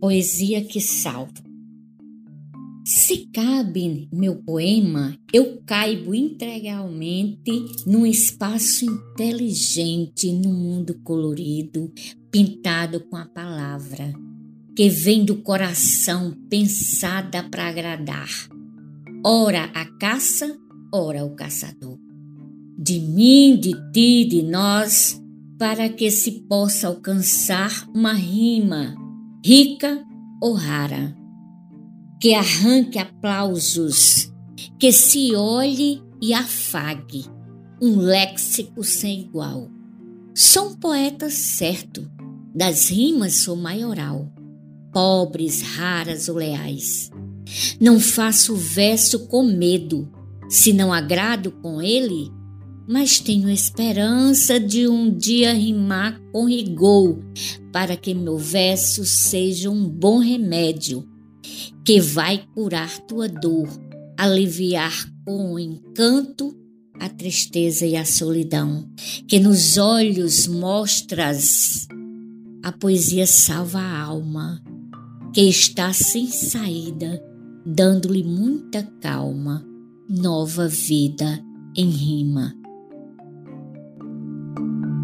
Poesia que salva. Se cabe meu poema, eu caibo integralmente num espaço inteligente, num mundo colorido, pintado com a palavra, que vem do coração pensada para agradar. Ora a caça, ora o caçador. De mim, de ti, de nós, para que se possa alcançar uma rima rica ou rara, que arranque aplausos, que se olhe e afague, um léxico sem igual. Sou um poeta certo, das rimas sou maioral, pobres, raras ou leais. Não faço verso com medo, se não agrado com ele, mas tenho esperança de um dia rimar com rigor, para que meu verso seja um bom remédio, que vai curar tua dor, aliviar com encanto a tristeza e a solidão, que nos olhos mostras a poesia salva a alma, que está sem saída, dando-lhe muita calma, nova vida em rima. thank you